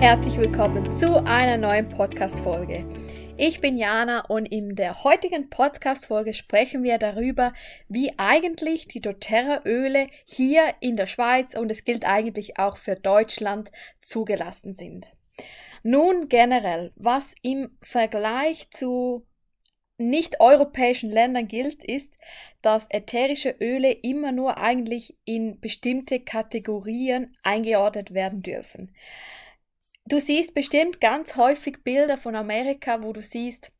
Herzlich willkommen zu einer neuen Podcast-Folge. Ich bin Jana und in der heutigen Podcast-Folge sprechen wir darüber, wie eigentlich die doTERRA-Öle hier in der Schweiz und es gilt eigentlich auch für Deutschland zugelassen sind. Nun generell, was im Vergleich zu nicht-europäischen Ländern gilt, ist, dass ätherische Öle immer nur eigentlich in bestimmte Kategorien eingeordnet werden dürfen. Du siehst bestimmt ganz häufig Bilder von Amerika, wo du siehst,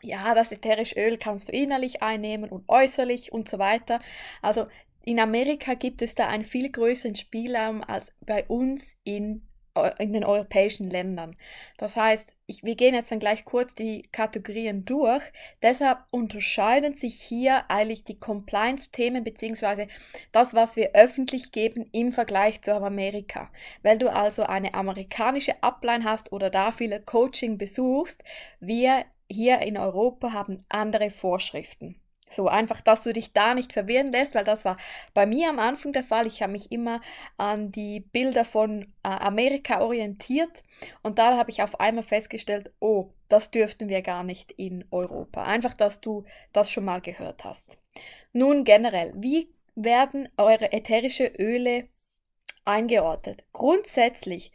ja, das ätherische Öl kannst du innerlich einnehmen und äußerlich und so weiter. Also in Amerika gibt es da einen viel größeren Spielraum als bei uns in in den europäischen Ländern. Das heißt, ich, wir gehen jetzt dann gleich kurz die Kategorien durch. Deshalb unterscheiden sich hier eigentlich die Compliance-Themen beziehungsweise das, was wir öffentlich geben im Vergleich zu Amerika. Weil du also eine amerikanische Upline hast oder da viele Coaching besuchst, wir hier in Europa haben andere Vorschriften. So einfach, dass du dich da nicht verwirren lässt, weil das war bei mir am Anfang der Fall. Ich habe mich immer an die Bilder von äh, Amerika orientiert und da habe ich auf einmal festgestellt, oh, das dürften wir gar nicht in Europa. Einfach, dass du das schon mal gehört hast. Nun generell, wie werden eure ätherische Öle eingeordnet? Grundsätzlich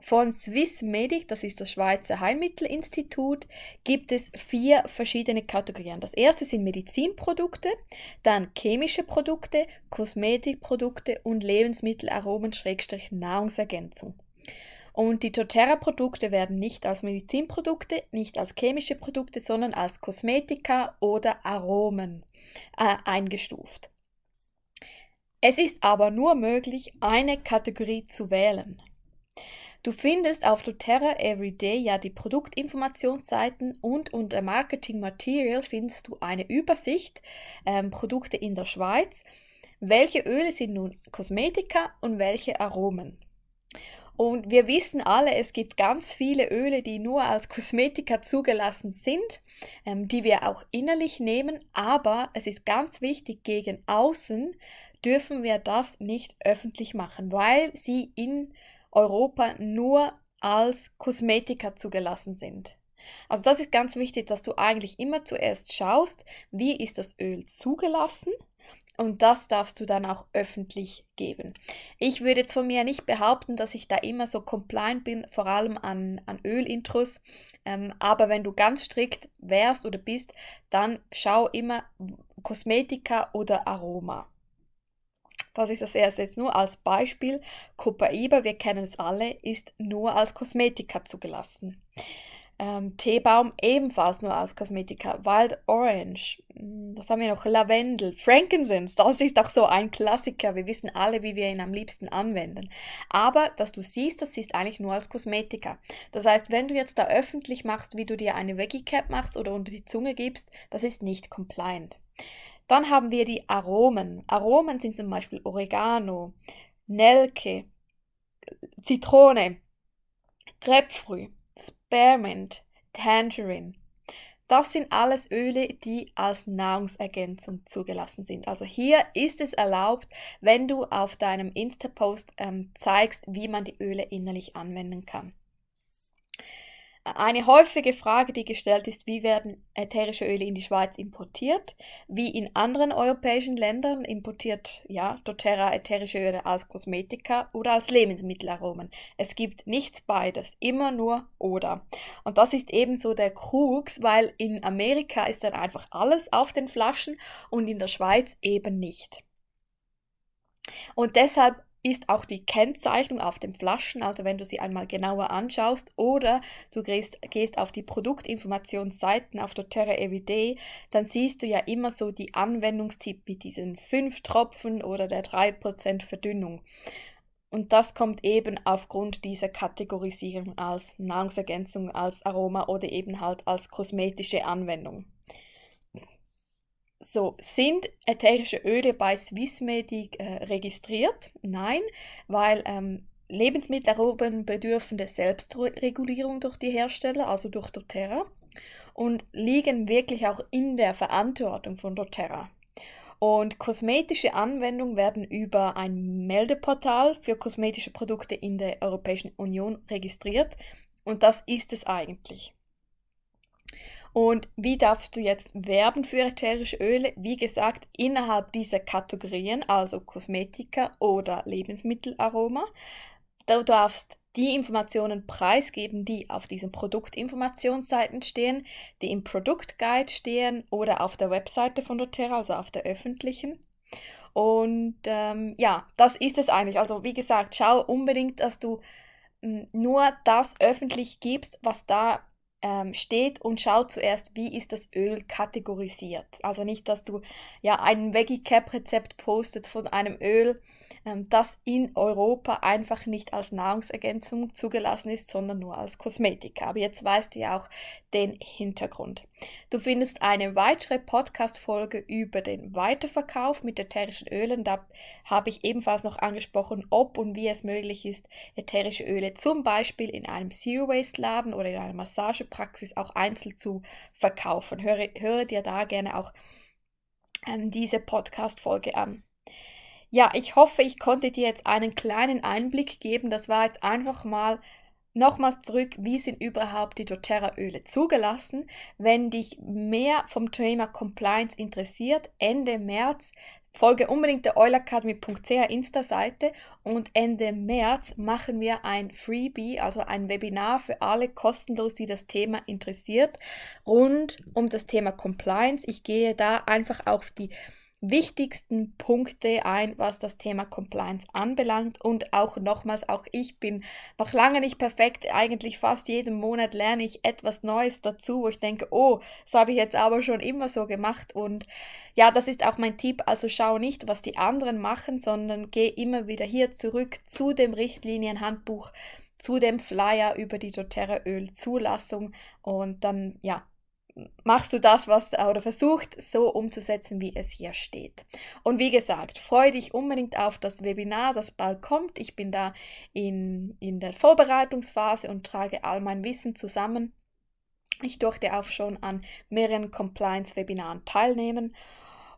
von Swissmedic, das ist das Schweizer Heilmittelinstitut, gibt es vier verschiedene Kategorien. Das erste sind Medizinprodukte, dann chemische Produkte, Kosmetikprodukte und Lebensmittelaromen-Nahrungsergänzung. Und die doTERRA-Produkte werden nicht als Medizinprodukte, nicht als chemische Produkte, sondern als Kosmetika oder Aromen äh, eingestuft. Es ist aber nur möglich, eine Kategorie zu wählen. Du findest auf doTERRA Everyday ja die Produktinformationsseiten und unter Marketing Material findest du eine Übersicht ähm, Produkte in der Schweiz. Welche Öle sind nun Kosmetika und welche Aromen? Und wir wissen alle, es gibt ganz viele Öle, die nur als Kosmetika zugelassen sind, ähm, die wir auch innerlich nehmen. Aber es ist ganz wichtig, gegen außen dürfen wir das nicht öffentlich machen, weil sie in Europa nur als Kosmetika zugelassen sind. Also das ist ganz wichtig, dass du eigentlich immer zuerst schaust, wie ist das Öl zugelassen und das darfst du dann auch öffentlich geben. Ich würde jetzt von mir nicht behaupten, dass ich da immer so compliant bin, vor allem an, an Ölintros. Ähm, aber wenn du ganz strikt wärst oder bist, dann schau immer Kosmetika oder Aroma. Das ist das erste jetzt nur als Beispiel. Copaiba, wir kennen es alle, ist nur als Kosmetika zugelassen. Ähm, Teebaum ebenfalls nur als Kosmetika. Wild Orange, hm, was haben wir noch? Lavendel, Frankincense, das ist auch so ein Klassiker. Wir wissen alle, wie wir ihn am liebsten anwenden. Aber, dass du siehst, das ist eigentlich nur als Kosmetika. Das heißt, wenn du jetzt da öffentlich machst, wie du dir eine Veggie Cap machst oder unter die Zunge gibst, das ist nicht compliant. Dann haben wir die Aromen. Aromen sind zum Beispiel Oregano, Nelke, Zitrone, Grapefruit, Spearmint, Tangerine. Das sind alles Öle, die als Nahrungsergänzung zugelassen sind. Also hier ist es erlaubt, wenn du auf deinem Insta-Post ähm, zeigst, wie man die Öle innerlich anwenden kann. Eine häufige Frage, die gestellt ist, wie werden ätherische Öle in die Schweiz importiert? Wie in anderen europäischen Ländern importiert ja doTERRA ätherische Öle als Kosmetika oder als Lebensmittelaromen. Es gibt nichts beides, immer nur oder. Und das ist ebenso der Krux, weil in Amerika ist dann einfach alles auf den Flaschen und in der Schweiz eben nicht. Und deshalb ist auch die Kennzeichnung auf den Flaschen, also wenn du sie einmal genauer anschaust oder du gehst, gehst auf die Produktinformationsseiten auf doTERRA Everyday, dann siehst du ja immer so die Anwendungstipp mit diesen 5 Tropfen oder der 3% Verdünnung. Und das kommt eben aufgrund dieser Kategorisierung als Nahrungsergänzung, als Aroma oder eben halt als kosmetische Anwendung. So, sind ätherische Öle bei Swissmedic äh, registriert? Nein, weil ähm, Lebensmittelaromen bedürfen der Selbstregulierung durch die Hersteller, also durch doTERRA, und liegen wirklich auch in der Verantwortung von doTERRA. Und kosmetische Anwendungen werden über ein Meldeportal für kosmetische Produkte in der Europäischen Union registriert. Und das ist es eigentlich. Und wie darfst du jetzt werben für ätherische Öle? Wie gesagt, innerhalb dieser Kategorien, also Kosmetika oder Lebensmittelaroma. Du darfst die Informationen preisgeben, die auf diesen Produktinformationsseiten stehen, die im Produktguide stehen oder auf der Webseite von doTERRA, also auf der öffentlichen. Und ähm, ja, das ist es eigentlich. Also wie gesagt, schau unbedingt, dass du hm, nur das öffentlich gibst, was da ähm, steht und schau zuerst, wie ist das Öl kategorisiert. Also nicht, dass du ja ein Veggie Cap Rezept postet von einem Öl, ähm, das in Europa einfach nicht als Nahrungsergänzung zugelassen ist, sondern nur als Kosmetik. Aber jetzt weißt du ja auch den Hintergrund. Du findest eine weitere Podcast-Folge über den Weiterverkauf mit ätherischen Ölen. Da habe ich ebenfalls noch angesprochen, ob und wie es möglich ist, ätherische Öle zum Beispiel in einem Zero-Waste-Laden oder in einer Massagepraxis auch einzeln zu verkaufen. Höre, höre dir da gerne auch ähm, diese Podcast-Folge an. Ja, ich hoffe, ich konnte dir jetzt einen kleinen Einblick geben. Das war jetzt einfach mal nochmals zurück, wie sind überhaupt die doTERRA-Öle zugelassen? Wenn dich mehr vom Thema Compliance interessiert, Ende März folge unbedingt der oilacademy.ch Insta-Seite und Ende März machen wir ein Freebie, also ein Webinar für alle kostenlos, die das Thema interessiert, rund um das Thema Compliance. Ich gehe da einfach auf die wichtigsten Punkte ein, was das Thema Compliance anbelangt. Und auch nochmals, auch ich bin noch lange nicht perfekt. Eigentlich fast jeden Monat lerne ich etwas Neues dazu, wo ich denke, oh, das habe ich jetzt aber schon immer so gemacht. Und ja, das ist auch mein Tipp. Also schau nicht, was die anderen machen, sondern geh immer wieder hier zurück zu dem Richtlinienhandbuch zu dem Flyer über die doTERRA Öl Zulassung und dann ja machst du das, was oder versucht so umzusetzen, wie es hier steht. Und wie gesagt, freue dich unbedingt auf das Webinar, das bald kommt. Ich bin da in, in der Vorbereitungsphase und trage all mein Wissen zusammen. Ich durfte auch schon an mehreren Compliance-Webinaren teilnehmen.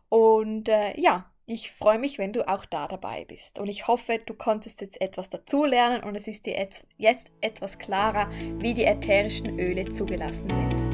Und äh, ja, ich freue mich, wenn du auch da dabei bist. Und ich hoffe, du konntest jetzt etwas dazulernen und es ist dir jetzt etwas klarer, wie die ätherischen Öle zugelassen sind.